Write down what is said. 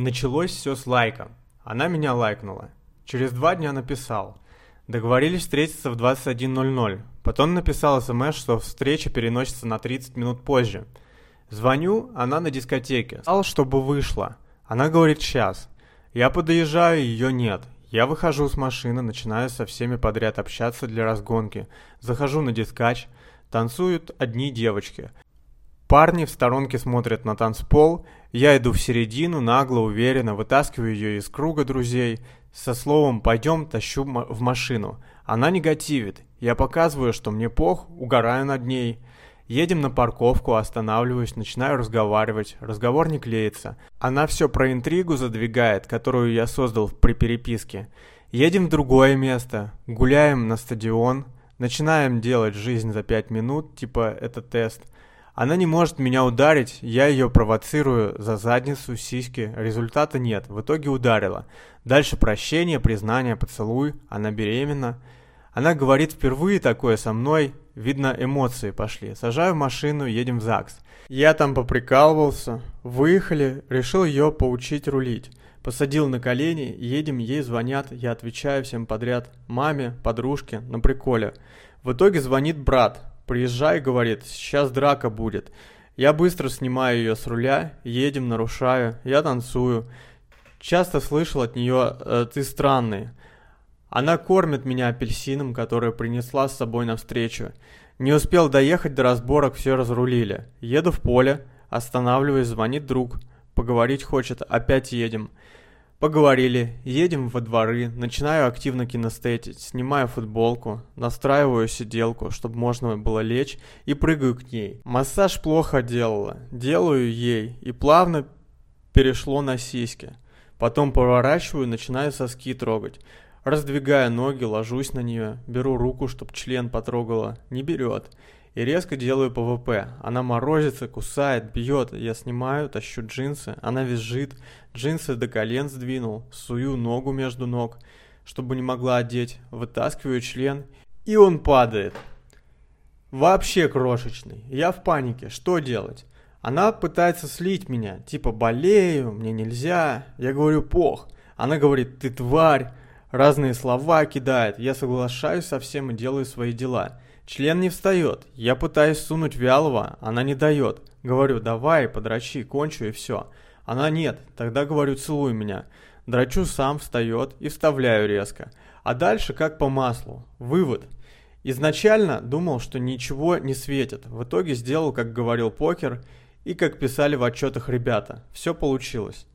Началось все с лайка. Она меня лайкнула. Через два дня написал. Договорились встретиться в 21.00. Потом написал смс, что встреча переносится на 30 минут позже. Звоню, она на дискотеке. Сказал, чтобы вышла. Она говорит «сейчас». Я подъезжаю, ее нет. Я выхожу с машины, начинаю со всеми подряд общаться для разгонки. Захожу на дискач. Танцуют одни девочки. Парни в сторонке смотрят на танцпол, я иду в середину, нагло, уверенно, вытаскиваю ее из круга друзей, со словом «пойдем» тащу в машину. Она негативит, я показываю, что мне пох, угораю над ней. Едем на парковку, останавливаюсь, начинаю разговаривать, разговор не клеится. Она все про интригу задвигает, которую я создал при переписке. Едем в другое место, гуляем на стадион, начинаем делать жизнь за пять минут, типа это тест – она не может меня ударить, я ее провоцирую за задницу, сиськи, результата нет, в итоге ударила. Дальше прощение, признание, поцелуй, она беременна. Она говорит впервые такое со мной, видно эмоции пошли. Сажаю машину, едем в ЗАГС. Я там поприкалывался, выехали, решил ее поучить рулить. Посадил на колени, едем, ей звонят, я отвечаю всем подряд, маме, подружке, на приколе. В итоге звонит брат, Приезжай, говорит, сейчас драка будет. Я быстро снимаю ее с руля, едем, нарушаю, я танцую. Часто слышал от нее э, «ты странный». Она кормит меня апельсином, который принесла с собой навстречу. Не успел доехать до разборок, все разрулили. Еду в поле, останавливаюсь, звонит друг. Поговорить хочет, опять едем. Поговорили, едем во дворы, начинаю активно кинестетить, снимаю футболку, настраиваю сиделку, чтобы можно было лечь, и прыгаю к ней. Массаж плохо делала, делаю ей, и плавно перешло на сиськи. Потом поворачиваю, начинаю соски трогать. Раздвигая ноги, ложусь на нее, беру руку, чтоб член потрогала, не берет и резко делаю ПВП. Она морозится, кусает, бьет. Я снимаю, тащу джинсы. Она визжит. Джинсы до колен сдвинул. Сую ногу между ног, чтобы не могла одеть. Вытаскиваю член. И он падает. Вообще крошечный. Я в панике. Что делать? Она пытается слить меня. Типа болею, мне нельзя. Я говорю пох. Она говорит ты тварь. Разные слова кидает. Я соглашаюсь со всем и делаю свои дела. Член не встает. Я пытаюсь сунуть вялого, она не дает. Говорю, давай, подрачи, кончу и все. Она нет. Тогда говорю, целуй меня. Драчу сам, встает и вставляю резко. А дальше как по маслу. Вывод. Изначально думал, что ничего не светит. В итоге сделал, как говорил покер и как писали в отчетах ребята. Все получилось.